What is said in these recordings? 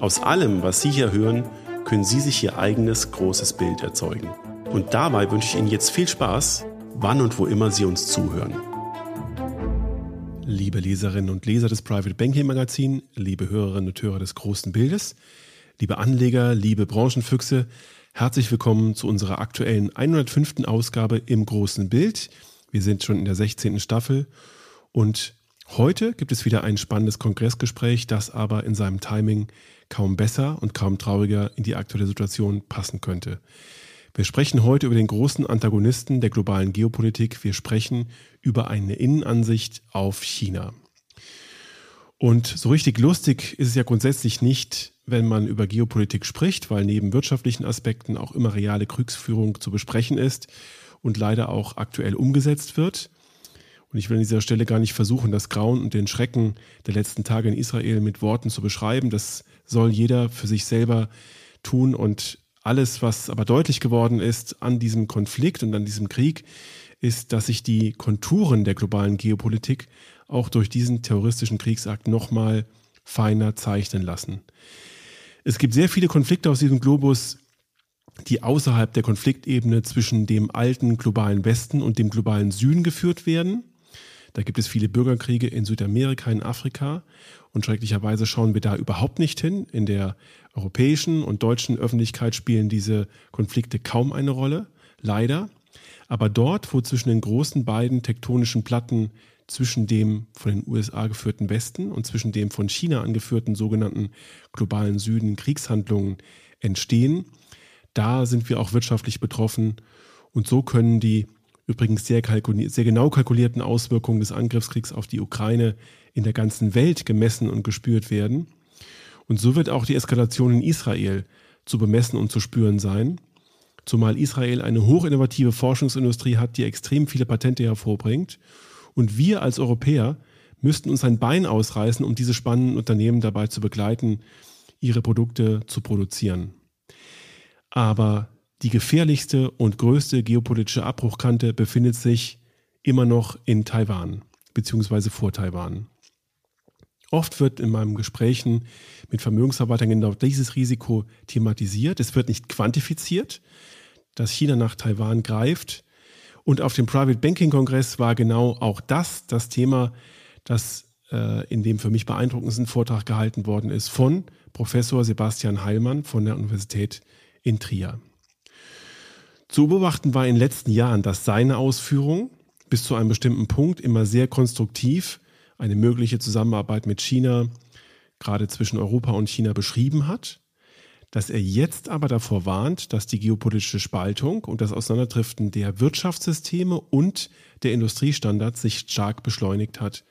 Aus allem, was Sie hier hören, können Sie sich Ihr eigenes großes Bild erzeugen. Und dabei wünsche ich Ihnen jetzt viel Spaß wann und wo immer Sie uns zuhören. Liebe Leserinnen und Leser des Private Banking Magazin, liebe Hörerinnen und Hörer des großen Bildes, liebe Anleger, liebe Branchenfüchse, herzlich willkommen zu unserer aktuellen 105. Ausgabe im großen Bild. Wir sind schon in der 16. Staffel und heute gibt es wieder ein spannendes Kongressgespräch, das aber in seinem Timing kaum besser und kaum trauriger in die aktuelle Situation passen könnte. Wir sprechen heute über den großen Antagonisten der globalen Geopolitik. Wir sprechen über eine Innenansicht auf China. Und so richtig lustig ist es ja grundsätzlich nicht, wenn man über Geopolitik spricht, weil neben wirtschaftlichen Aspekten auch immer reale Kriegsführung zu besprechen ist und leider auch aktuell umgesetzt wird. Und ich will an dieser Stelle gar nicht versuchen, das Grauen und den Schrecken der letzten Tage in Israel mit Worten zu beschreiben. Das soll jeder für sich selber tun und alles, was aber deutlich geworden ist an diesem Konflikt und an diesem Krieg, ist, dass sich die Konturen der globalen Geopolitik auch durch diesen terroristischen Kriegsakt nochmal feiner zeichnen lassen. Es gibt sehr viele Konflikte aus diesem Globus, die außerhalb der Konfliktebene zwischen dem alten globalen Westen und dem globalen Süden geführt werden. Da gibt es viele Bürgerkriege in Südamerika, in Afrika. Und schrecklicherweise schauen wir da überhaupt nicht hin. In der europäischen und deutschen Öffentlichkeit spielen diese Konflikte kaum eine Rolle, leider. Aber dort, wo zwischen den großen beiden tektonischen Platten zwischen dem von den USA geführten Westen und zwischen dem von China angeführten sogenannten globalen Süden Kriegshandlungen entstehen, da sind wir auch wirtschaftlich betroffen. Und so können die übrigens sehr, sehr genau kalkulierten Auswirkungen des Angriffskriegs auf die Ukraine in der ganzen Welt gemessen und gespürt werden. Und so wird auch die Eskalation in Israel zu bemessen und zu spüren sein, zumal Israel eine hochinnovative Forschungsindustrie hat, die extrem viele Patente hervorbringt. Und wir als Europäer müssten uns ein Bein ausreißen, um diese spannenden Unternehmen dabei zu begleiten, ihre Produkte zu produzieren. Aber die gefährlichste und größte geopolitische Abbruchkante befindet sich immer noch in Taiwan, beziehungsweise vor Taiwan. Oft wird in meinen Gesprächen mit Vermögensverwaltern genau dieses Risiko thematisiert. Es wird nicht quantifiziert, dass China nach Taiwan greift. Und auf dem Private Banking Kongress war genau auch das das Thema, das äh, in dem für mich beeindruckendsten Vortrag gehalten worden ist von Professor Sebastian Heilmann von der Universität in Trier. Zu beobachten war in den letzten Jahren, dass seine Ausführungen bis zu einem bestimmten Punkt immer sehr konstruktiv eine mögliche Zusammenarbeit mit China, gerade zwischen Europa und China, beschrieben hat, dass er jetzt aber davor warnt, dass die geopolitische Spaltung und das Auseinanderdriften der Wirtschaftssysteme und der Industriestandards sich stark beschleunigt hat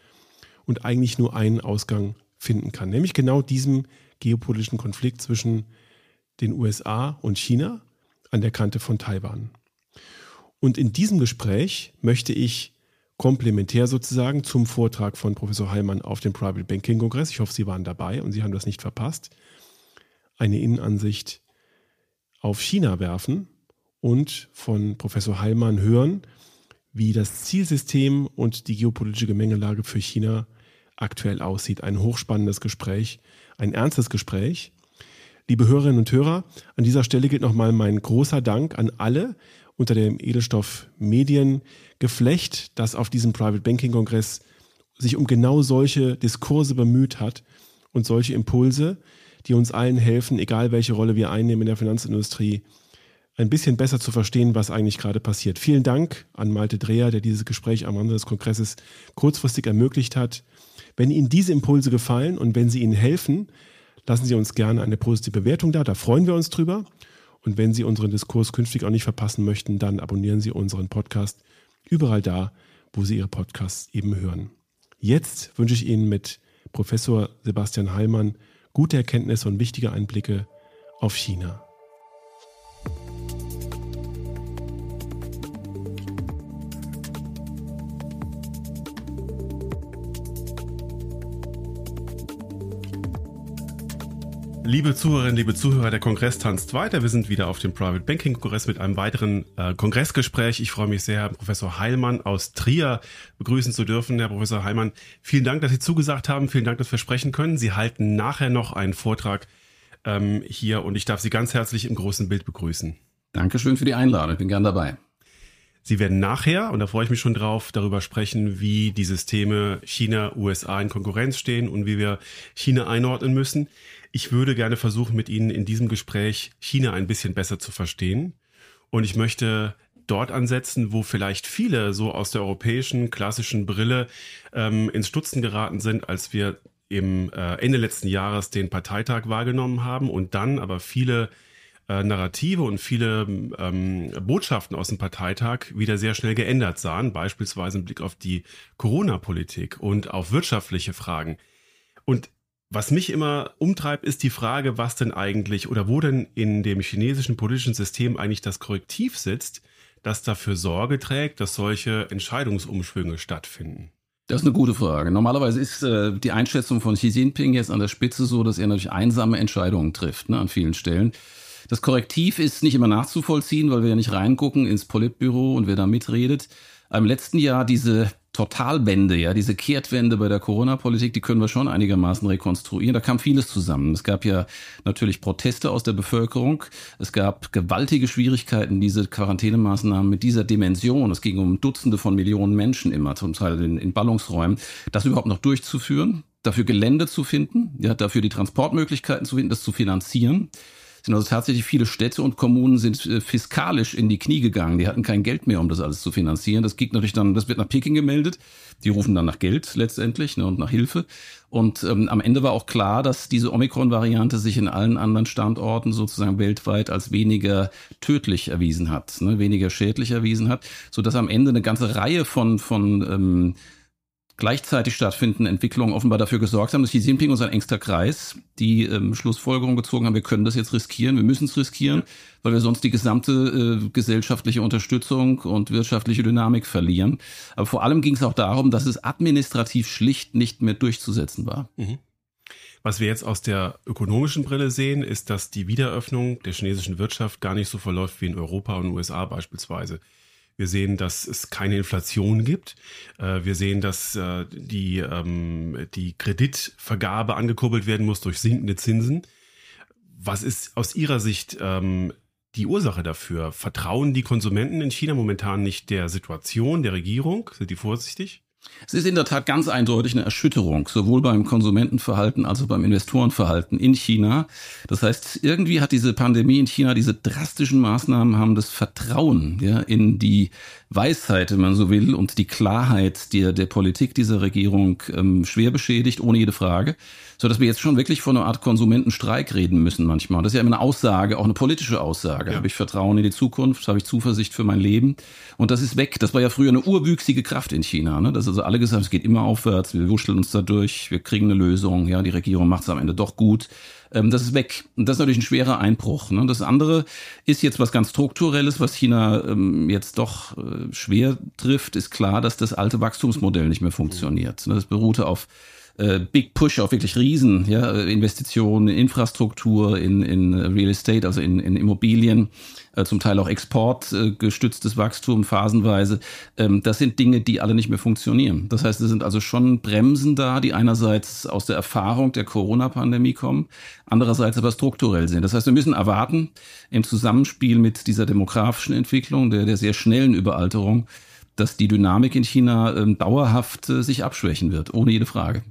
und eigentlich nur einen Ausgang finden kann, nämlich genau diesem geopolitischen Konflikt zwischen den USA und China an der Kante von Taiwan. Und in diesem Gespräch möchte ich komplementär sozusagen zum Vortrag von Professor Heilmann auf dem Private Banking Kongress. Ich hoffe, Sie waren dabei und Sie haben das nicht verpasst. Eine Innenansicht auf China werfen und von Professor Heilmann hören, wie das Zielsystem und die geopolitische Gemengelage für China aktuell aussieht. Ein hochspannendes Gespräch, ein ernstes Gespräch. Liebe Hörerinnen und Hörer, an dieser Stelle gilt nochmal mein großer Dank an alle unter dem Edelstoff Mediengeflecht, das auf diesem Private Banking Kongress sich um genau solche Diskurse bemüht hat und solche Impulse, die uns allen helfen, egal welche Rolle wir einnehmen in der Finanzindustrie, ein bisschen besser zu verstehen, was eigentlich gerade passiert. Vielen Dank an Malte Dreher, der dieses Gespräch am Rande des Kongresses kurzfristig ermöglicht hat. Wenn Ihnen diese Impulse gefallen und wenn sie Ihnen helfen, lassen Sie uns gerne eine positive Bewertung da. Da freuen wir uns drüber. Und wenn Sie unseren Diskurs künftig auch nicht verpassen möchten, dann abonnieren Sie unseren Podcast überall da, wo Sie Ihre Podcasts eben hören. Jetzt wünsche ich Ihnen mit Professor Sebastian Heilmann gute Erkenntnisse und wichtige Einblicke auf China. Liebe Zuhörerinnen, liebe Zuhörer, der Kongress tanzt weiter. Wir sind wieder auf dem Private Banking Kongress mit einem weiteren äh, Kongressgespräch. Ich freue mich sehr, Herrn Professor Heilmann aus Trier begrüßen zu dürfen. Herr Professor Heilmann, vielen Dank, dass Sie zugesagt haben. Vielen Dank, dass wir sprechen können. Sie halten nachher noch einen Vortrag ähm, hier und ich darf Sie ganz herzlich im großen Bild begrüßen. Dankeschön für die Einladung. Ich bin gern dabei. Sie werden nachher, und da freue ich mich schon drauf, darüber sprechen, wie die Systeme China, USA in Konkurrenz stehen und wie wir China einordnen müssen. Ich würde gerne versuchen, mit Ihnen in diesem Gespräch China ein bisschen besser zu verstehen. Und ich möchte dort ansetzen, wo vielleicht viele so aus der europäischen klassischen Brille ähm, ins Stutzen geraten sind, als wir im äh, Ende letzten Jahres den Parteitag wahrgenommen haben und dann aber viele äh, Narrative und viele ähm, Botschaften aus dem Parteitag wieder sehr schnell geändert sahen, beispielsweise im Blick auf die Corona-Politik und auf wirtschaftliche Fragen. Und was mich immer umtreibt, ist die Frage, was denn eigentlich oder wo denn in dem chinesischen politischen System eigentlich das Korrektiv sitzt, das dafür Sorge trägt, dass solche Entscheidungsumschwünge stattfinden. Das ist eine gute Frage. Normalerweise ist äh, die Einschätzung von Xi Jinping jetzt an der Spitze so, dass er natürlich einsame Entscheidungen trifft, ne, an vielen Stellen. Das Korrektiv ist nicht immer nachzuvollziehen, weil wir ja nicht reingucken ins Politbüro und wer da mitredet. Im letzten Jahr diese Totalwende, ja, diese Kehrtwende bei der Corona-Politik, die können wir schon einigermaßen rekonstruieren. Da kam vieles zusammen. Es gab ja natürlich Proteste aus der Bevölkerung. Es gab gewaltige Schwierigkeiten, diese Quarantänemaßnahmen mit dieser Dimension. Es ging um Dutzende von Millionen Menschen immer, zum Teil in, in Ballungsräumen, das überhaupt noch durchzuführen, dafür Gelände zu finden, ja, dafür die Transportmöglichkeiten zu finden, das zu finanzieren sind also tatsächlich viele Städte und Kommunen sind äh, fiskalisch in die Knie gegangen. Die hatten kein Geld mehr, um das alles zu finanzieren. Das geht natürlich dann, das wird nach Peking gemeldet. Die rufen dann nach Geld letztendlich ne, und nach Hilfe. Und ähm, am Ende war auch klar, dass diese Omikron-Variante sich in allen anderen Standorten sozusagen weltweit als weniger tödlich erwiesen hat, ne, weniger schädlich erwiesen hat, so dass am Ende eine ganze Reihe von von ähm, gleichzeitig stattfindenden Entwicklungen offenbar dafür gesorgt haben, dass Xi Jinping und sein engster Kreis die ähm, Schlussfolgerung gezogen haben, wir können das jetzt riskieren, wir müssen es riskieren, weil wir sonst die gesamte äh, gesellschaftliche Unterstützung und wirtschaftliche Dynamik verlieren. Aber vor allem ging es auch darum, dass es administrativ schlicht nicht mehr durchzusetzen war. Mhm. Was wir jetzt aus der ökonomischen Brille sehen, ist, dass die Wiederöffnung der chinesischen Wirtschaft gar nicht so verläuft wie in Europa und USA beispielsweise. Wir sehen, dass es keine Inflation gibt. Äh, wir sehen, dass äh, die, ähm, die Kreditvergabe angekurbelt werden muss durch sinkende Zinsen. Was ist aus Ihrer Sicht ähm, die Ursache dafür? Vertrauen die Konsumenten in China momentan nicht der Situation, der Regierung? Sind die vorsichtig? Es ist in der Tat ganz eindeutig eine Erschütterung, sowohl beim Konsumentenverhalten als auch beim Investorenverhalten in China. Das heißt, irgendwie hat diese Pandemie in China, diese drastischen Maßnahmen haben das Vertrauen ja, in die Weisheit, wenn man so will, und die Klarheit der, der Politik dieser Regierung ähm, schwer beschädigt, ohne jede Frage so dass wir jetzt schon wirklich von einer Art Konsumentenstreik reden müssen manchmal. Das ist ja immer eine Aussage, auch eine politische Aussage. Ja. Habe ich Vertrauen in die Zukunft? Habe ich Zuversicht für mein Leben? Und das ist weg. Das war ja früher eine urwüchsige Kraft in China. Ne? Das also alle gesagt, es geht immer aufwärts, wir wuscheln uns da durch, wir kriegen eine Lösung. Ja, die Regierung macht es am Ende doch gut ähm, das ist weg. Und das ist natürlich ein schwerer Einbruch. Ne? Das andere ist jetzt was ganz Strukturelles, was China ähm, jetzt doch äh, schwer trifft, ist klar, dass das alte Wachstumsmodell nicht mehr funktioniert. Das beruhte auf äh, Big Push auf wirklich Riesen, ja, Investitionen in Infrastruktur, in, in Real Estate, also in, in Immobilien, äh, zum Teil auch exportgestütztes äh, Wachstum phasenweise. Ähm, das sind Dinge, die alle nicht mehr funktionieren. Das heißt, es sind also schon Bremsen da, die einerseits aus der Erfahrung der Corona-Pandemie kommen, andererseits aber strukturell sind. Das heißt, wir müssen erwarten, im Zusammenspiel mit dieser demografischen Entwicklung, der, der sehr schnellen Überalterung, dass die Dynamik in China ähm, dauerhaft äh, sich abschwächen wird, ohne jede Frage.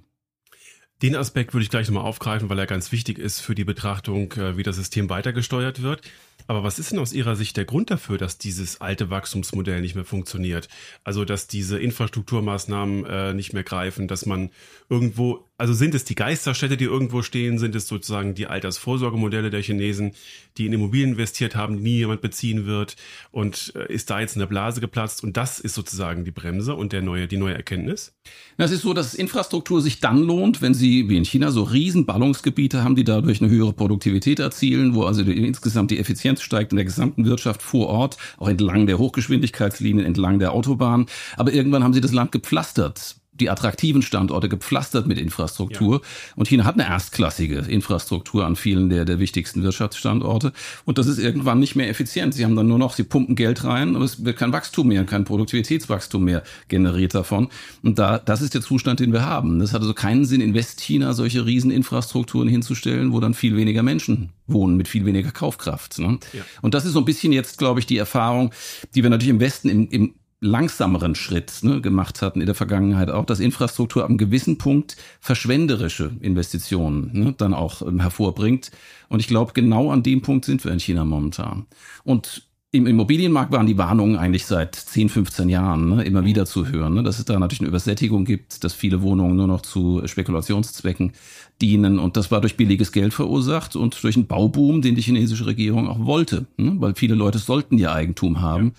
Den Aspekt würde ich gleich nochmal aufgreifen, weil er ganz wichtig ist für die Betrachtung, äh, wie das System weitergesteuert wird. Aber was ist denn aus Ihrer Sicht der Grund dafür, dass dieses alte Wachstumsmodell nicht mehr funktioniert? Also, dass diese Infrastrukturmaßnahmen äh, nicht mehr greifen, dass man irgendwo, also sind es die Geisterstädte, die irgendwo stehen, sind es sozusagen die Altersvorsorgemodelle der Chinesen, die in Immobilien investiert haben, die nie jemand beziehen wird und äh, ist da jetzt eine Blase geplatzt und das ist sozusagen die Bremse und der neue, die neue Erkenntnis? Es ist so, dass Infrastruktur sich dann lohnt, wenn sie, wie in China, so riesen Ballungsgebiete haben, die dadurch eine höhere Produktivität erzielen, wo also die, insgesamt die Effizienz Effizienz steigt in der gesamten Wirtschaft vor Ort, auch entlang der Hochgeschwindigkeitslinien, entlang der Autobahn. Aber irgendwann haben sie das Land gepflastert die attraktiven Standorte gepflastert mit Infrastruktur. Ja. Und China hat eine erstklassige Infrastruktur an vielen der, der wichtigsten Wirtschaftsstandorte. Und das ist irgendwann nicht mehr effizient. Sie haben dann nur noch, sie pumpen Geld rein, aber es wird kein Wachstum mehr, kein Produktivitätswachstum mehr generiert davon. Und da, das ist der Zustand, den wir haben. Das hat also keinen Sinn, in Westchina solche Rieseninfrastrukturen hinzustellen, wo dann viel weniger Menschen wohnen, mit viel weniger Kaufkraft. Ne? Ja. Und das ist so ein bisschen jetzt, glaube ich, die Erfahrung, die wir natürlich im Westen im, im langsameren Schritt ne, gemacht hatten in der Vergangenheit auch, dass Infrastruktur am gewissen Punkt verschwenderische Investitionen ne, dann auch ähm, hervorbringt. Und ich glaube, genau an dem Punkt sind wir in China momentan. Und im Immobilienmarkt waren die Warnungen eigentlich seit 10, 15 Jahren ne, immer wieder zu hören, ne, dass es da natürlich eine Übersättigung gibt, dass viele Wohnungen nur noch zu Spekulationszwecken dienen. Und das war durch billiges Geld verursacht und durch einen Bauboom, den die chinesische Regierung auch wollte, ne, weil viele Leute sollten ihr Eigentum haben. Ja.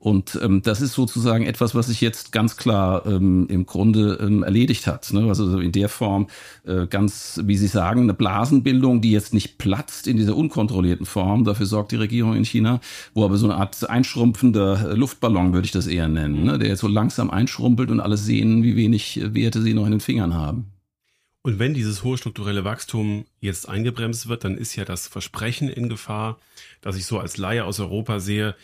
Und ähm, das ist sozusagen etwas, was sich jetzt ganz klar ähm, im Grunde ähm, erledigt hat. Ne? Also in der Form äh, ganz, wie Sie sagen, eine Blasenbildung, die jetzt nicht platzt in dieser unkontrollierten Form. Dafür sorgt die Regierung in China, wo aber so eine Art einschrumpfender Luftballon, würde ich das eher nennen, ne? der jetzt so langsam einschrumpelt und alle sehen, wie wenig Werte sie noch in den Fingern haben. Und wenn dieses hohe strukturelle Wachstum jetzt eingebremst wird, dann ist ja das Versprechen in Gefahr, dass ich so als Laie aus Europa sehe,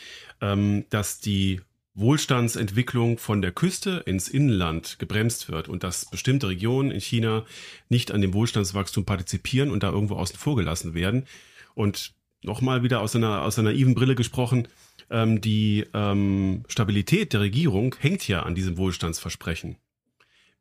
ähm, dass die Wohlstandsentwicklung von der Küste ins Inland gebremst wird und dass bestimmte Regionen in China nicht an dem Wohlstandswachstum partizipieren und da irgendwo außen vor gelassen werden. Und nochmal wieder aus einer, aus einer naiven Brille gesprochen, ähm, die ähm, Stabilität der Regierung hängt ja an diesem Wohlstandsversprechen.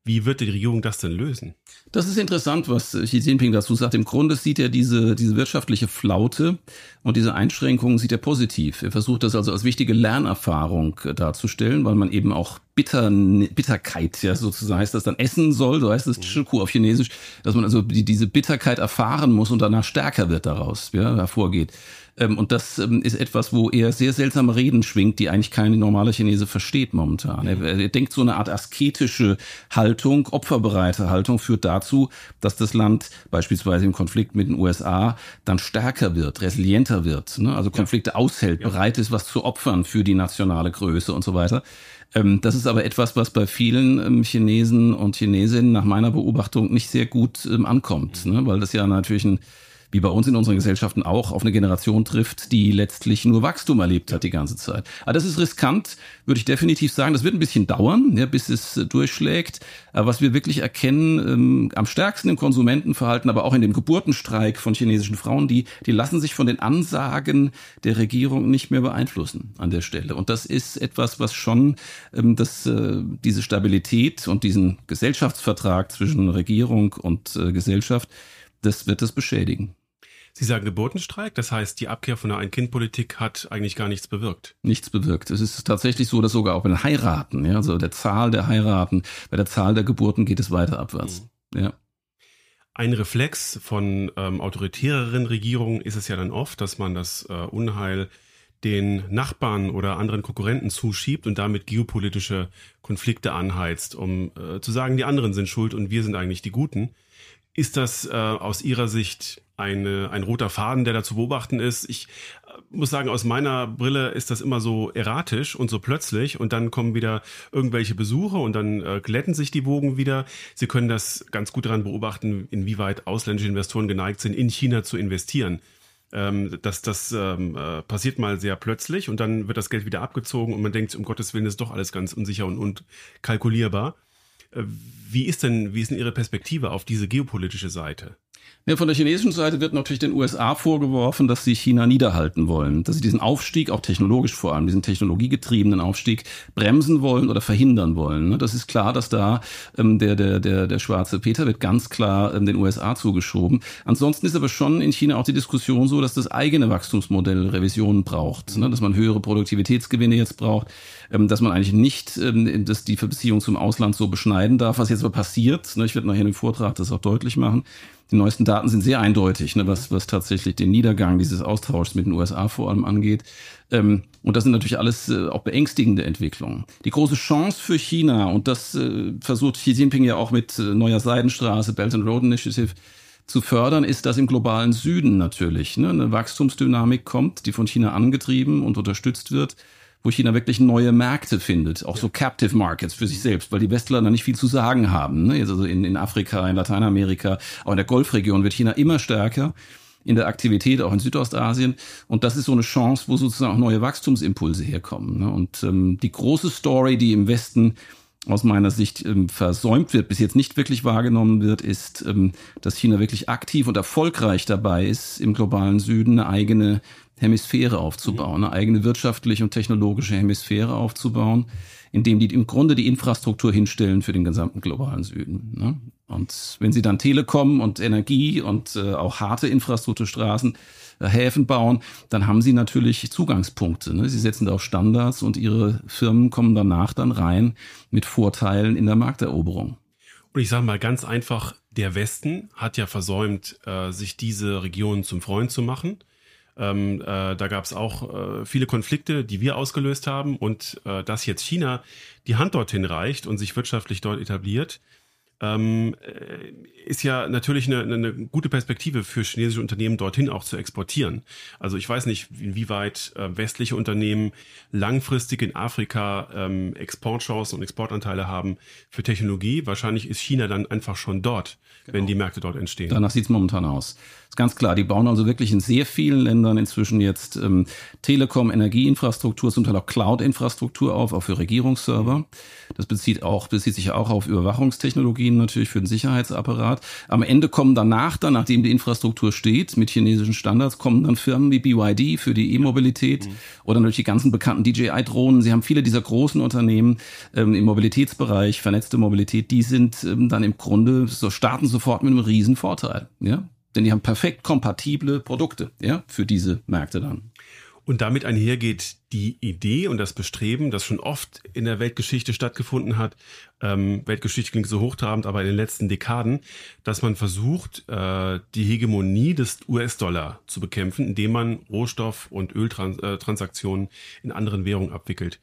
Wie wird die Regierung das denn lösen? Das ist interessant, was Xi Jinping dazu sagt. Im Grunde sieht er diese, diese wirtschaftliche Flaute und diese Einschränkungen sieht er positiv. Er versucht das also als wichtige Lernerfahrung darzustellen, weil man eben auch Bitter, Bitterkeit, ja, sozusagen heißt das dann essen soll, so heißt das Chiku auf Chinesisch, dass man also die, diese Bitterkeit erfahren muss und danach stärker wird daraus, ja, hervorgeht. Ähm, und das ähm, ist etwas, wo er sehr seltsame Reden schwingt, die eigentlich keine normale Chinese versteht momentan. Er, er denkt so eine Art asketische Haltung, opferbereite Haltung führt dazu, dass das Land beispielsweise im Konflikt mit den USA dann stärker wird, resilienter wird, ne? also Konflikte ja. aushält, ja. bereit ist, was zu opfern für die nationale Größe und so weiter. Ähm, das ist aber etwas, was bei vielen Chinesen und Chinesinnen nach meiner Beobachtung nicht sehr gut ankommt, ne? weil das ja natürlich ein wie bei uns in unseren Gesellschaften auch, auf eine Generation trifft, die letztlich nur Wachstum erlebt hat die ganze Zeit. Aber das ist riskant, würde ich definitiv sagen. Das wird ein bisschen dauern, ja, bis es äh, durchschlägt. Aber was wir wirklich erkennen, ähm, am stärksten im Konsumentenverhalten, aber auch in dem Geburtenstreik von chinesischen Frauen, die, die lassen sich von den Ansagen der Regierung nicht mehr beeinflussen an der Stelle. Und das ist etwas, was schon ähm, das, äh, diese Stabilität und diesen Gesellschaftsvertrag zwischen Regierung und äh, Gesellschaft, das wird das beschädigen. Sie sagen Geburtenstreik, das heißt, die Abkehr von der Ein-Kind-Politik hat eigentlich gar nichts bewirkt. Nichts bewirkt. Es ist tatsächlich so, dass sogar auch bei den Heiraten, ja, also der Zahl der Heiraten, bei der Zahl der Geburten geht es weiter abwärts. Mhm. Ja. Ein Reflex von ähm, autoritäreren Regierungen ist es ja dann oft, dass man das äh, Unheil den Nachbarn oder anderen Konkurrenten zuschiebt und damit geopolitische Konflikte anheizt, um äh, zu sagen, die anderen sind schuld und wir sind eigentlich die Guten. Ist das äh, aus Ihrer Sicht eine, ein roter Faden, der da zu beobachten ist. Ich äh, muss sagen, aus meiner Brille ist das immer so erratisch und so plötzlich und dann kommen wieder irgendwelche Besuche und dann äh, glätten sich die Wogen wieder. Sie können das ganz gut daran beobachten, inwieweit ausländische Investoren geneigt sind, in China zu investieren. Ähm, das das ähm, äh, passiert mal sehr plötzlich und dann wird das Geld wieder abgezogen und man denkt, um Gottes Willen ist doch alles ganz unsicher und, und kalkulierbar. Wie ist denn, wie ist denn Ihre Perspektive auf diese geopolitische Seite? Ja, von der chinesischen Seite wird natürlich den USA vorgeworfen, dass sie China niederhalten wollen, dass sie diesen Aufstieg, auch technologisch vor allem, diesen technologiegetriebenen Aufstieg bremsen wollen oder verhindern wollen. Ne? Das ist klar, dass da ähm, der, der, der, der schwarze Peter wird ganz klar ähm, den USA zugeschoben. Ansonsten ist aber schon in China auch die Diskussion so, dass das eigene Wachstumsmodell Revisionen braucht, ne? dass man höhere Produktivitätsgewinne jetzt braucht, ähm, dass man eigentlich nicht ähm, dass die Beziehung zum Ausland so beschneiden darf, was jetzt aber passiert. Ne? Ich werde nachher dem Vortrag das auch deutlich machen die neuesten Daten sind sehr eindeutig, ne, was, was tatsächlich den Niedergang dieses Austauschs mit den USA vor allem angeht. Ähm, und das sind natürlich alles äh, auch beängstigende Entwicklungen. Die große Chance für China, und das äh, versucht Xi Jinping ja auch mit äh, neuer Seidenstraße, Belt and Road Initiative, zu fördern, ist, dass im globalen Süden natürlich ne, eine Wachstumsdynamik kommt, die von China angetrieben und unterstützt wird wo China wirklich neue Märkte findet, auch so Captive Markets für sich selbst, weil die Westländer nicht viel zu sagen haben. Ne? Also in, in Afrika, in Lateinamerika, auch in der Golfregion wird China immer stärker in der Aktivität, auch in Südostasien. Und das ist so eine Chance, wo sozusagen auch neue Wachstumsimpulse herkommen. Ne? Und ähm, die große Story, die im Westen aus meiner Sicht ähm, versäumt wird, bis jetzt nicht wirklich wahrgenommen wird, ist, ähm, dass China wirklich aktiv und erfolgreich dabei ist, im globalen Süden eine eigene Hemisphäre aufzubauen, eine eigene wirtschaftliche und technologische Hemisphäre aufzubauen, indem die im Grunde die Infrastruktur hinstellen für den gesamten globalen Süden. Ne? Und wenn sie dann Telekom und Energie und äh, auch harte Infrastrukturstraßen, äh, Häfen bauen, dann haben sie natürlich Zugangspunkte. Ne? Sie setzen da auf Standards und ihre Firmen kommen danach dann rein mit Vorteilen in der Markteroberung. Und ich sage mal ganz einfach, der Westen hat ja versäumt, äh, sich diese Region zum Freund zu machen. Ähm, äh, da gab es auch äh, viele Konflikte, die wir ausgelöst haben. Und äh, dass jetzt China die Hand dorthin reicht und sich wirtschaftlich dort etabliert, ähm, äh, ist ja natürlich eine, eine gute Perspektive für chinesische Unternehmen dorthin auch zu exportieren. Also ich weiß nicht, inwieweit äh, westliche Unternehmen langfristig in Afrika ähm, Exportchancen und Exportanteile haben für Technologie. Wahrscheinlich ist China dann einfach schon dort, genau. wenn die Märkte dort entstehen. Danach sieht es momentan aus. Ist ganz klar, die bauen also wirklich in sehr vielen Ländern inzwischen jetzt ähm, Telekom, Energieinfrastruktur, zum Teil auch Cloud-Infrastruktur auf, auch für Regierungsserver. Das bezieht auch, bezieht sich auch auf Überwachungstechnologien natürlich für den Sicherheitsapparat. Am Ende kommen danach, dann, nachdem die Infrastruktur steht, mit chinesischen Standards, kommen dann Firmen wie BYD für die E-Mobilität mhm. oder natürlich die ganzen bekannten DJI-Drohnen. Sie haben viele dieser großen Unternehmen ähm, im Mobilitätsbereich, vernetzte Mobilität, die sind ähm, dann im Grunde so starten sofort mit einem riesen Vorteil. Ja? Denn die haben perfekt kompatible Produkte ja, für diese Märkte dann. Und damit einhergeht die Idee und das Bestreben, das schon oft in der Weltgeschichte stattgefunden hat. Ähm, Weltgeschichte klingt so hochtrabend, aber in den letzten Dekaden, dass man versucht, äh, die Hegemonie des US-Dollar zu bekämpfen, indem man Rohstoff- und Öltransaktionen in anderen Währungen abwickelt.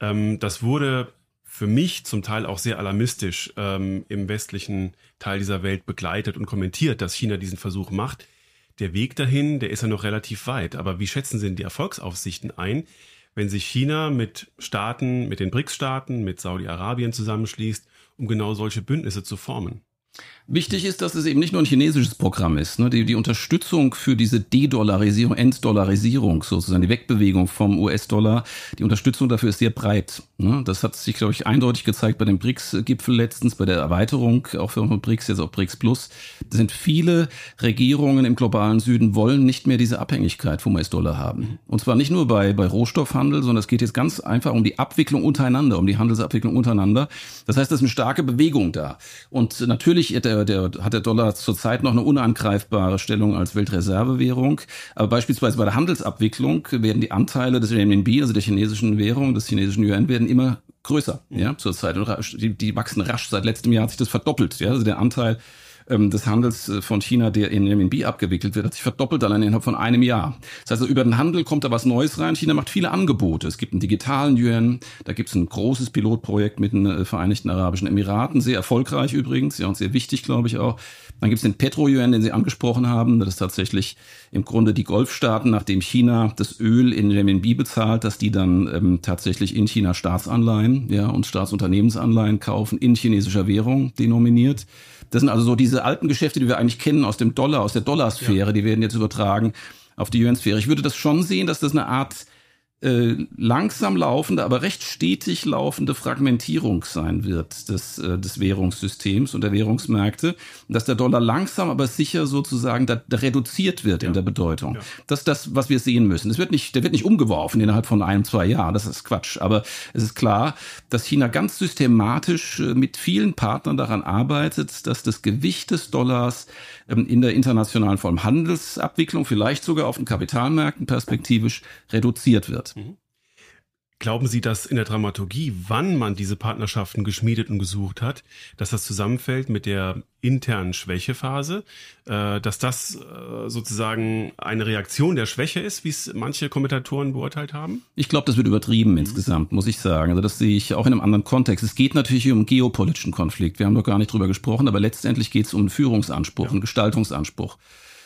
Ähm, das wurde für mich zum Teil auch sehr alarmistisch ähm, im westlichen Teil dieser Welt begleitet und kommentiert, dass China diesen Versuch macht. Der Weg dahin, der ist ja noch relativ weit. Aber wie schätzen Sie denn die Erfolgsaussichten ein, wenn sich China mit Staaten, mit den BRICS-Staaten, mit Saudi-Arabien zusammenschließt, um genau solche Bündnisse zu formen? Wichtig ist, dass es eben nicht nur ein chinesisches Programm ist. Ne? Die, die Unterstützung für diese De-Dollarisierung, Entdollarisierung sozusagen, die Wegbewegung vom US-Dollar, die Unterstützung dafür ist sehr breit. Ne? Das hat sich, glaube ich, eindeutig gezeigt bei dem BRICS-Gipfel letztens, bei der Erweiterung auch von BRICS, jetzt auch BRICS Plus. Da sind viele Regierungen im globalen Süden wollen nicht mehr diese Abhängigkeit vom US-Dollar haben. Und zwar nicht nur bei, bei Rohstoffhandel, sondern es geht jetzt ganz einfach um die Abwicklung untereinander, um die Handelsabwicklung untereinander. Das heißt, da ist eine starke Bewegung da. Und natürlich der, der, hat der Dollar zurzeit noch eine unangreifbare Stellung als Weltreservewährung. Aber beispielsweise bei der Handelsabwicklung werden die Anteile des RMB, also der chinesischen Währung, des chinesischen Yuan, werden immer größer, ja, zurzeit. Die, die wachsen rasch. Seit letztem Jahr hat sich das verdoppelt, ja. Also der Anteil ähm, des Handels äh, von China, der in RMB abgewickelt wird, hat sich verdoppelt allein innerhalb von einem Jahr. Das heißt, also über den Handel kommt da was Neues rein. China macht viele Angebote. Es gibt einen digitalen Yuan, da gibt es ein großes Pilotprojekt mit den äh, Vereinigten Arabischen Emiraten, sehr erfolgreich übrigens, ja und sehr wichtig, glaube ich auch. Dann gibt es den Petro-Yuan, den Sie angesprochen haben. Das ist tatsächlich im Grunde die Golfstaaten, nachdem China das Öl in Renminbi bezahlt, dass die dann ähm, tatsächlich in China Staatsanleihen ja, und Staatsunternehmensanleihen kaufen, in chinesischer Währung denominiert. Das sind also so diese alten Geschäfte, die wir eigentlich kennen aus dem Dollar, aus der Dollarsphäre, ja. die werden jetzt übertragen auf die Yuan-Sphäre. Ich würde das schon sehen, dass das eine Art äh, langsam laufende, aber recht stetig laufende Fragmentierung sein wird des, äh, des Währungssystems und der Währungsmärkte, dass der Dollar langsam, aber sicher sozusagen da, da reduziert wird ja. in der Bedeutung. Ja. Das ist das, was wir sehen müssen. Es wird nicht, der wird nicht umgeworfen innerhalb von einem, zwei Jahren, das ist Quatsch. Aber es ist klar, dass China ganz systematisch äh, mit vielen Partnern daran arbeitet, dass das Gewicht des Dollars ähm, in der internationalen vor allem Handelsabwicklung, vielleicht sogar auf den Kapitalmärkten perspektivisch reduziert wird. Mhm. Glauben Sie, dass in der Dramaturgie, wann man diese Partnerschaften geschmiedet und gesucht hat, dass das zusammenfällt mit der internen Schwächephase, äh, dass das äh, sozusagen eine Reaktion der Schwäche ist, wie es manche Kommentatoren beurteilt haben? Ich glaube, das wird übertrieben mhm. insgesamt, muss ich sagen. Also das sehe ich auch in einem anderen Kontext. Es geht natürlich um geopolitischen Konflikt. Wir haben noch gar nicht drüber gesprochen, aber letztendlich geht es um einen Führungsanspruch, ja. einen Gestaltungsanspruch.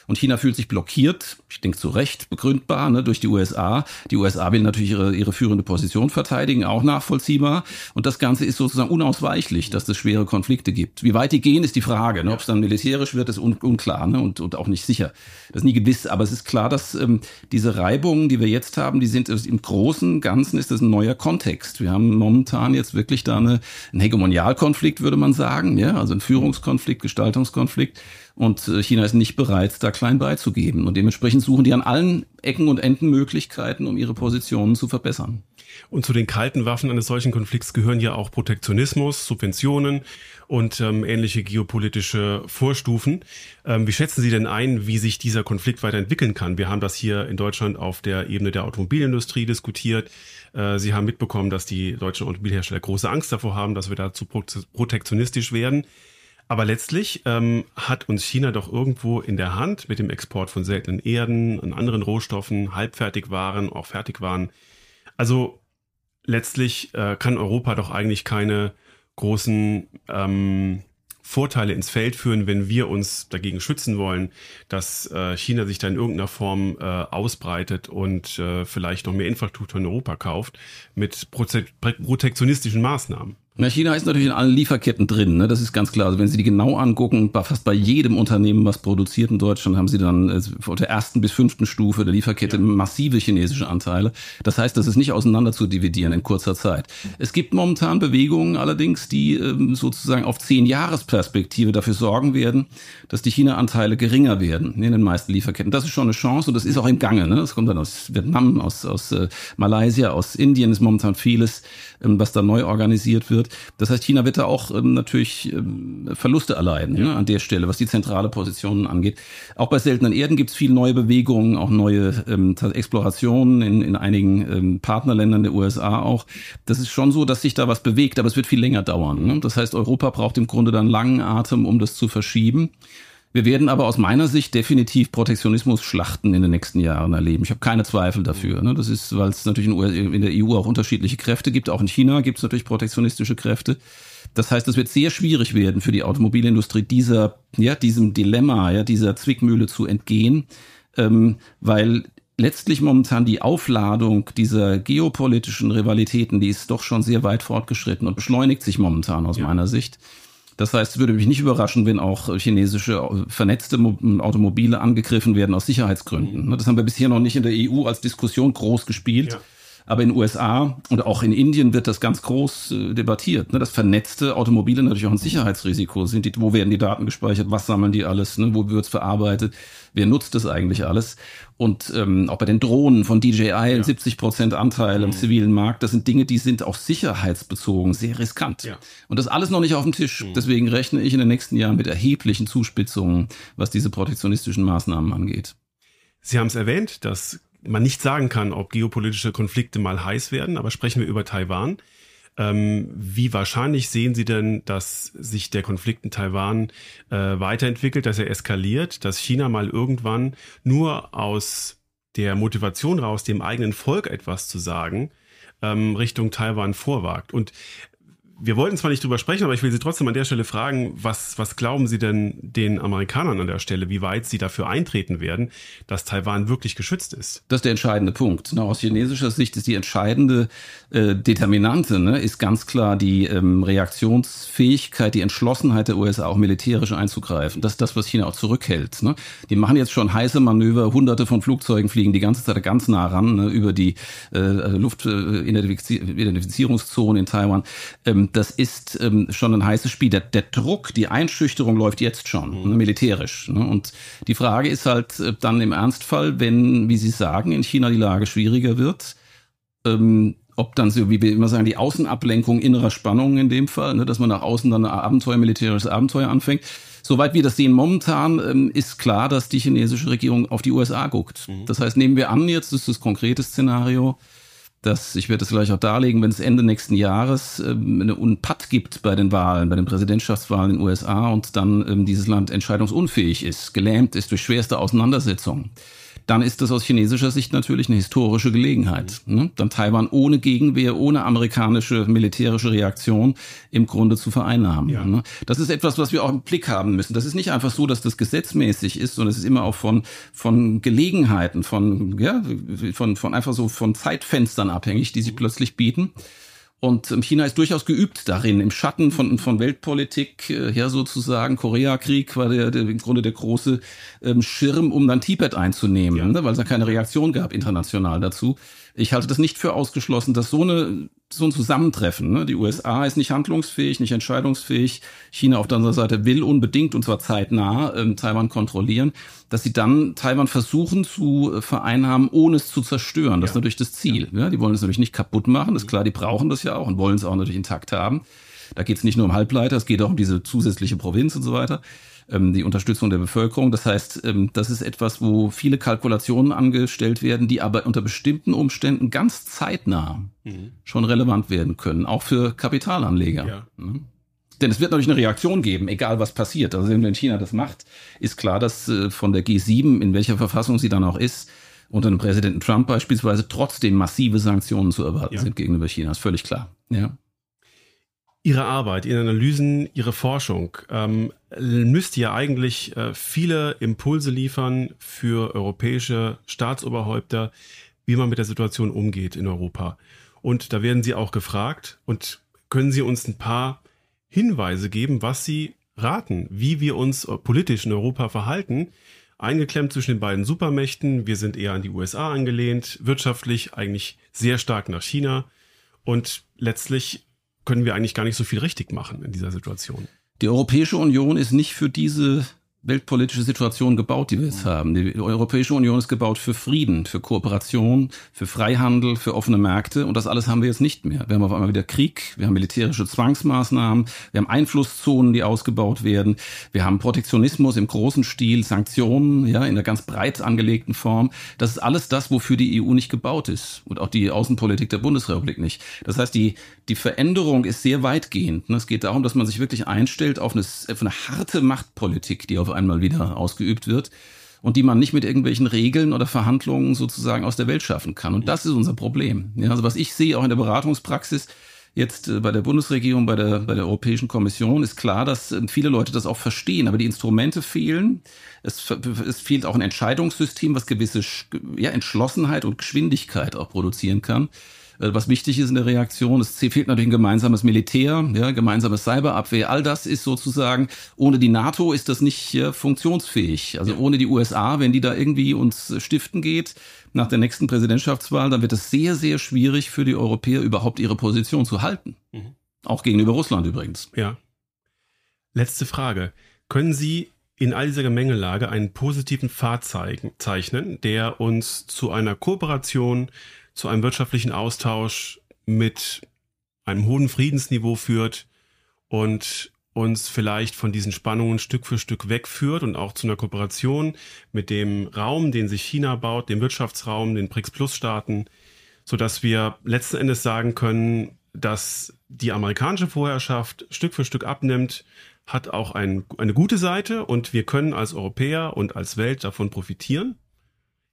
Und China fühlt sich blockiert, ich denke zu Recht begründbar, ne, durch die USA. Die USA will natürlich ihre, ihre führende Position verteidigen, auch nachvollziehbar. Und das Ganze ist sozusagen unausweichlich, dass es schwere Konflikte gibt. Wie weit die gehen, ist die Frage. Ne? Ob es dann militärisch wird, ist un unklar ne? und, und auch nicht sicher. Das ist nie gewiss. Aber es ist klar, dass ähm, diese Reibungen, die wir jetzt haben, die sind im großen Ganzen ist das ein neuer Kontext. Wir haben momentan jetzt wirklich da eine, einen Hegemonialkonflikt, würde man sagen, ja, also ein Führungskonflikt, Gestaltungskonflikt. Und äh, China ist nicht bereit, da klein beizugeben. Und dementsprechend suchen die an allen Ecken und Enden Möglichkeiten, um ihre Positionen zu verbessern. Und zu den kalten Waffen eines solchen Konflikts gehören ja auch Protektionismus, Subventionen und ähm, ähnliche geopolitische Vorstufen. Ähm, wie schätzen Sie denn ein, wie sich dieser Konflikt weiterentwickeln kann? Wir haben das hier in Deutschland auf der Ebene der Automobilindustrie diskutiert. Äh, Sie haben mitbekommen, dass die deutschen Automobilhersteller große Angst davor haben, dass wir dazu protektionistisch werden. Aber letztlich ähm, hat uns China doch irgendwo in der Hand mit dem Export von seltenen Erden und anderen Rohstoffen, Halbfertigwaren, auch Fertigwaren. Also letztlich äh, kann Europa doch eigentlich keine großen ähm, Vorteile ins Feld führen, wenn wir uns dagegen schützen wollen, dass äh, China sich da in irgendeiner Form äh, ausbreitet und äh, vielleicht noch mehr Infrastruktur in Europa kauft mit protektionistischen Maßnahmen. Na, China ist natürlich in allen Lieferketten drin, ne? das ist ganz klar. Also wenn Sie die genau angucken, bei fast bei jedem Unternehmen, was produziert in Deutschland, haben Sie dann äh, von der ersten bis fünften Stufe der Lieferkette ja. massive chinesische Anteile. Das heißt, das ist nicht auseinander zu dividieren in kurzer Zeit. Es gibt momentan Bewegungen allerdings, die ähm, sozusagen auf zehn Jahresperspektive dafür sorgen werden, dass die China-Anteile geringer werden in den meisten Lieferketten. Das ist schon eine Chance und das ist auch im Gange. Ne? Das kommt dann aus Vietnam, aus, aus äh, Malaysia, aus Indien ist momentan vieles, ähm, was da neu organisiert wird. Das heißt, China wird da auch ähm, natürlich ähm, Verluste erleiden ja. ne, an der Stelle, was die zentrale Positionen angeht. Auch bei seltenen Erden gibt es viele neue Bewegungen, auch neue ähm, Explorationen in, in einigen ähm, Partnerländern der USA auch. Das ist schon so, dass sich da was bewegt, aber es wird viel länger dauern. Ne? Das heißt, Europa braucht im Grunde dann langen Atem, um das zu verschieben. Wir werden aber aus meiner Sicht definitiv Protektionismus-Schlachten in den nächsten Jahren erleben. Ich habe keine Zweifel dafür. Ne? Das ist, weil es natürlich in der EU auch unterschiedliche Kräfte gibt. Auch in China gibt es natürlich protektionistische Kräfte. Das heißt, es wird sehr schwierig werden für die Automobilindustrie dieser, ja, diesem Dilemma, ja, dieser Zwickmühle zu entgehen, ähm, weil letztlich momentan die Aufladung dieser geopolitischen Rivalitäten, die ist doch schon sehr weit fortgeschritten und beschleunigt sich momentan aus ja. meiner Sicht. Das heißt, es würde mich nicht überraschen, wenn auch chinesische vernetzte Automobile angegriffen werden aus Sicherheitsgründen. Mhm. Das haben wir bisher noch nicht in der EU als Diskussion groß gespielt. Ja. Aber in den USA und auch in Indien wird das ganz groß äh, debattiert. Ne? Dass vernetzte Automobile natürlich auch ein Sicherheitsrisiko sind. Die, wo werden die Daten gespeichert? Was sammeln die alles? Ne? Wo wird's verarbeitet? Wer nutzt das eigentlich alles? Und ähm, auch bei den Drohnen von DJI ja. 70 Prozent Anteil im mhm. zivilen Markt, das sind Dinge, die sind auch sicherheitsbezogen sehr riskant. Ja. Und das alles noch nicht auf dem Tisch. Mhm. Deswegen rechne ich in den nächsten Jahren mit erheblichen Zuspitzungen, was diese protektionistischen Maßnahmen angeht. Sie haben es erwähnt, dass man nicht sagen kann, ob geopolitische Konflikte mal heiß werden, aber sprechen wir über Taiwan. Ähm, wie wahrscheinlich sehen Sie denn, dass sich der Konflikt in Taiwan äh, weiterentwickelt, dass er eskaliert, dass China mal irgendwann nur aus der Motivation raus, dem eigenen Volk etwas zu sagen, ähm, Richtung Taiwan vorwagt? Und wir wollten zwar nicht drüber sprechen, aber ich will Sie trotzdem an der Stelle fragen, was, was glauben Sie denn den Amerikanern an der Stelle, wie weit sie dafür eintreten werden, dass Taiwan wirklich geschützt ist? Das ist der entscheidende Punkt. Na, aus chinesischer Sicht ist die entscheidende äh, Determinante, ne, ist ganz klar die ähm, Reaktionsfähigkeit, die Entschlossenheit der USA auch militärisch einzugreifen. Das ist das, was China auch zurückhält. Ne? Die machen jetzt schon heiße Manöver, hunderte von Flugzeugen fliegen die ganze Zeit ganz nah ran, ne, über die äh, Luftidentifizierungszone in Taiwan. Ähm, das ist ähm, schon ein heißes Spiel. Der, der, Druck, die Einschüchterung läuft jetzt schon, mhm. ne, militärisch. Ne? Und die Frage ist halt äh, dann im Ernstfall, wenn, wie Sie sagen, in China die Lage schwieriger wird, ähm, ob dann so, wie wir immer sagen, die Außenablenkung innerer Spannungen in dem Fall, ne, dass man nach außen dann ein Abenteuer, militärisches Abenteuer anfängt. Soweit wir das sehen momentan, ähm, ist klar, dass die chinesische Regierung auf die USA guckt. Mhm. Das heißt, nehmen wir an, jetzt ist das konkrete Szenario, dass, ich werde es gleich auch darlegen, wenn es Ende nächsten Jahres ähm, eine Unpatt gibt bei den Wahlen, bei den Präsidentschaftswahlen in den USA und dann ähm, dieses Land entscheidungsunfähig ist, gelähmt ist durch schwerste Auseinandersetzungen dann ist das aus chinesischer Sicht natürlich eine historische Gelegenheit. Ne? Dann Taiwan ohne Gegenwehr, ohne amerikanische militärische Reaktion im Grunde zu vereinnahmen. Ja. Ne? Das ist etwas, was wir auch im Blick haben müssen. Das ist nicht einfach so, dass das gesetzmäßig ist, sondern es ist immer auch von, von Gelegenheiten, von, ja, von, von einfach so von Zeitfenstern abhängig, die sich plötzlich bieten. Und ähm, China ist durchaus geübt darin, im Schatten von, von Weltpolitik äh, her sozusagen. Koreakrieg war der, der im Grunde der große ähm, Schirm, um dann Tibet einzunehmen, ja. ne, weil es ja keine Reaktion gab international dazu. Ich halte das nicht für ausgeschlossen, dass so eine so ein Zusammentreffen. Ne? Die USA ist nicht handlungsfähig, nicht entscheidungsfähig. China auf der anderen Seite will unbedingt und zwar zeitnah ähm, Taiwan kontrollieren, dass sie dann Taiwan versuchen zu äh, vereinnahmen, ohne es zu zerstören. Das ja. ist natürlich das Ziel. Ja. ja. Die wollen es natürlich nicht kaputt machen. Das ist klar, die brauchen das ja auch und wollen es auch natürlich intakt haben. Da geht es nicht nur um Halbleiter, es geht auch um diese zusätzliche Provinz und so weiter die Unterstützung der Bevölkerung. Das heißt, ähm, das ist etwas, wo viele Kalkulationen angestellt werden, die aber unter bestimmten Umständen ganz zeitnah mhm. schon relevant werden können, auch für Kapitalanleger. Ja. Ne? Denn es wird natürlich eine Reaktion geben, egal was passiert. Also wenn China das macht, ist klar, dass äh, von der G7, in welcher Verfassung sie dann auch ist, unter dem Präsidenten Trump beispielsweise trotzdem massive Sanktionen zu erwarten ja. sind gegenüber China. Ist völlig klar. Ja. Ihre Arbeit, Ihre Analysen, Ihre Forschung ähm, müsste ja eigentlich äh, viele Impulse liefern für europäische Staatsoberhäupter, wie man mit der Situation umgeht in Europa. Und da werden Sie auch gefragt und können Sie uns ein paar Hinweise geben, was Sie raten, wie wir uns politisch in Europa verhalten, eingeklemmt zwischen den beiden Supermächten. Wir sind eher an die USA angelehnt, wirtschaftlich eigentlich sehr stark nach China. Und letztlich können wir eigentlich gar nicht so viel richtig machen in dieser Situation. Die Europäische Union ist nicht für diese weltpolitische Situation gebaut, die wir jetzt haben. Die Europäische Union ist gebaut für Frieden, für Kooperation, für Freihandel, für offene Märkte und das alles haben wir jetzt nicht mehr. Wir haben auf einmal wieder Krieg, wir haben militärische Zwangsmaßnahmen, wir haben Einflusszonen, die ausgebaut werden, wir haben Protektionismus im großen Stil, Sanktionen, ja, in einer ganz breit angelegten Form. Das ist alles das, wofür die EU nicht gebaut ist und auch die Außenpolitik der Bundesrepublik nicht. Das heißt, die, die Veränderung ist sehr weitgehend. Es geht darum, dass man sich wirklich einstellt auf eine, auf eine harte Machtpolitik, die auf einmal wieder ausgeübt wird und die man nicht mit irgendwelchen Regeln oder Verhandlungen sozusagen aus der Welt schaffen kann. Und das ist unser Problem. Ja, also was ich sehe auch in der Beratungspraxis, jetzt äh, bei der Bundesregierung, bei der, bei der Europäischen Kommission, ist klar, dass äh, viele Leute das auch verstehen, aber die Instrumente fehlen. Es, es fehlt auch ein Entscheidungssystem, was gewisse ja, Entschlossenheit und Geschwindigkeit auch produzieren kann. Äh, was wichtig ist in der Reaktion. Es fehlt natürlich ein gemeinsames Militär, ja, gemeinsames Cyberabwehr. All das ist sozusagen, ohne die NATO ist das nicht ja, funktionsfähig. Also ohne die USA, wenn die da irgendwie uns stiften geht, nach der nächsten Präsidentschaftswahl, dann wird es sehr, sehr schwierig für die Europäer überhaupt ihre Position zu halten. Mhm. Auch gegenüber Russland übrigens. Ja. Letzte Frage. Können Sie in all dieser Gemengelage einen positiven Pfad zeichnen, der uns zu einer Kooperation zu einem wirtschaftlichen Austausch mit einem hohen Friedensniveau führt und uns vielleicht von diesen Spannungen Stück für Stück wegführt und auch zu einer Kooperation mit dem Raum, den sich China baut, dem Wirtschaftsraum, den BRICS Plus Staaten, so dass wir letzten Endes sagen können, dass die amerikanische Vorherrschaft Stück für Stück abnimmt, hat auch ein, eine gute Seite und wir können als Europäer und als Welt davon profitieren.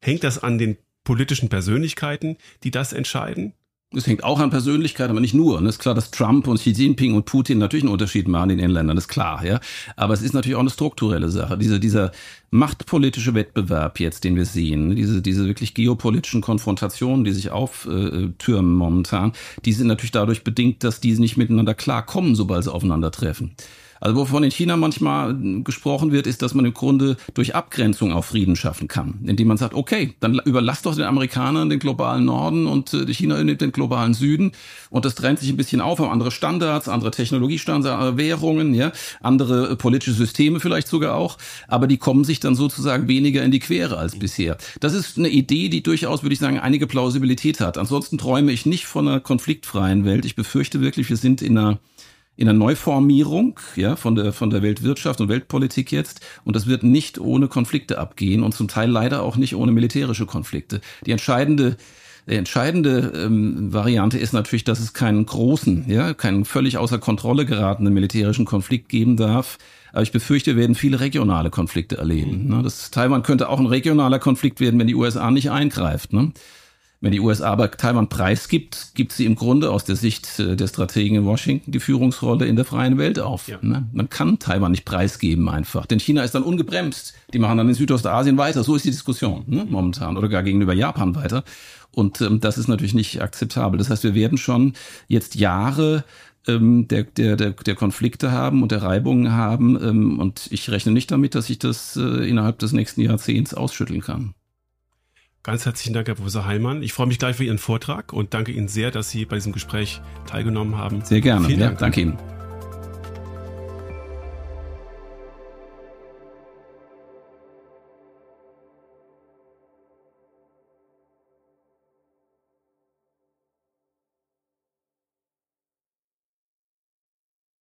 Hängt das an den politischen Persönlichkeiten, die das entscheiden? Es hängt auch an Persönlichkeit, aber nicht nur. Und es ist klar, dass Trump und Xi Jinping und Putin natürlich einen Unterschied machen in den Ländern, das ist klar, ja. Aber es ist natürlich auch eine strukturelle Sache. Diese, dieser machtpolitische Wettbewerb jetzt, den wir sehen, diese, diese wirklich geopolitischen Konfrontationen, die sich auftürmen momentan, die sind natürlich dadurch bedingt, dass die nicht miteinander klarkommen, sobald sie aufeinandertreffen. Also wovon in China manchmal gesprochen wird, ist, dass man im Grunde durch Abgrenzung auch Frieden schaffen kann, indem man sagt, okay, dann überlasst doch den Amerikanern den globalen Norden und äh, China nimmt den globalen Süden und das trennt sich ein bisschen auf, haben andere Standards, andere Technologiestandards, andere Währungen, ja, andere äh, politische Systeme vielleicht sogar auch, aber die kommen sich dann sozusagen weniger in die Quere als bisher. Das ist eine Idee, die durchaus, würde ich sagen, einige Plausibilität hat. Ansonsten träume ich nicht von einer konfliktfreien Welt. Ich befürchte wirklich, wir sind in einer in einer Neuformierung ja, von, der, von der Weltwirtschaft und Weltpolitik jetzt. Und das wird nicht ohne Konflikte abgehen und zum Teil leider auch nicht ohne militärische Konflikte. Die entscheidende die entscheidende ähm, Variante ist natürlich, dass es keinen großen, ja, keinen völlig außer Kontrolle geratenen militärischen Konflikt geben darf. Aber ich befürchte, wir werden viele regionale Konflikte erleben. Mhm. Ne? Das Taiwan könnte auch ein regionaler Konflikt werden, wenn die USA nicht eingreift. Ne? Wenn die USA aber Taiwan preisgibt, gibt sie im Grunde aus der Sicht äh, der Strategen in Washington die Führungsrolle in der freien Welt auf. Ja. Ne? Man kann Taiwan nicht preisgeben einfach, denn China ist dann ungebremst. Die machen dann in Südostasien weiter. So ist die Diskussion ne? momentan oder gar gegenüber Japan weiter. Und ähm, das ist natürlich nicht akzeptabel. Das heißt, wir werden schon jetzt Jahre ähm, der, der, der, der Konflikte haben und der Reibungen haben. Ähm, und ich rechne nicht damit, dass ich das äh, innerhalb des nächsten Jahrzehnts ausschütteln kann. Ganz herzlichen Dank, Herr Professor Heilmann. Ich freue mich gleich für Ihren Vortrag und danke Ihnen sehr, dass Sie bei diesem Gespräch teilgenommen haben. Sehr gerne. Vielen Dank. Ja, danke Ihnen.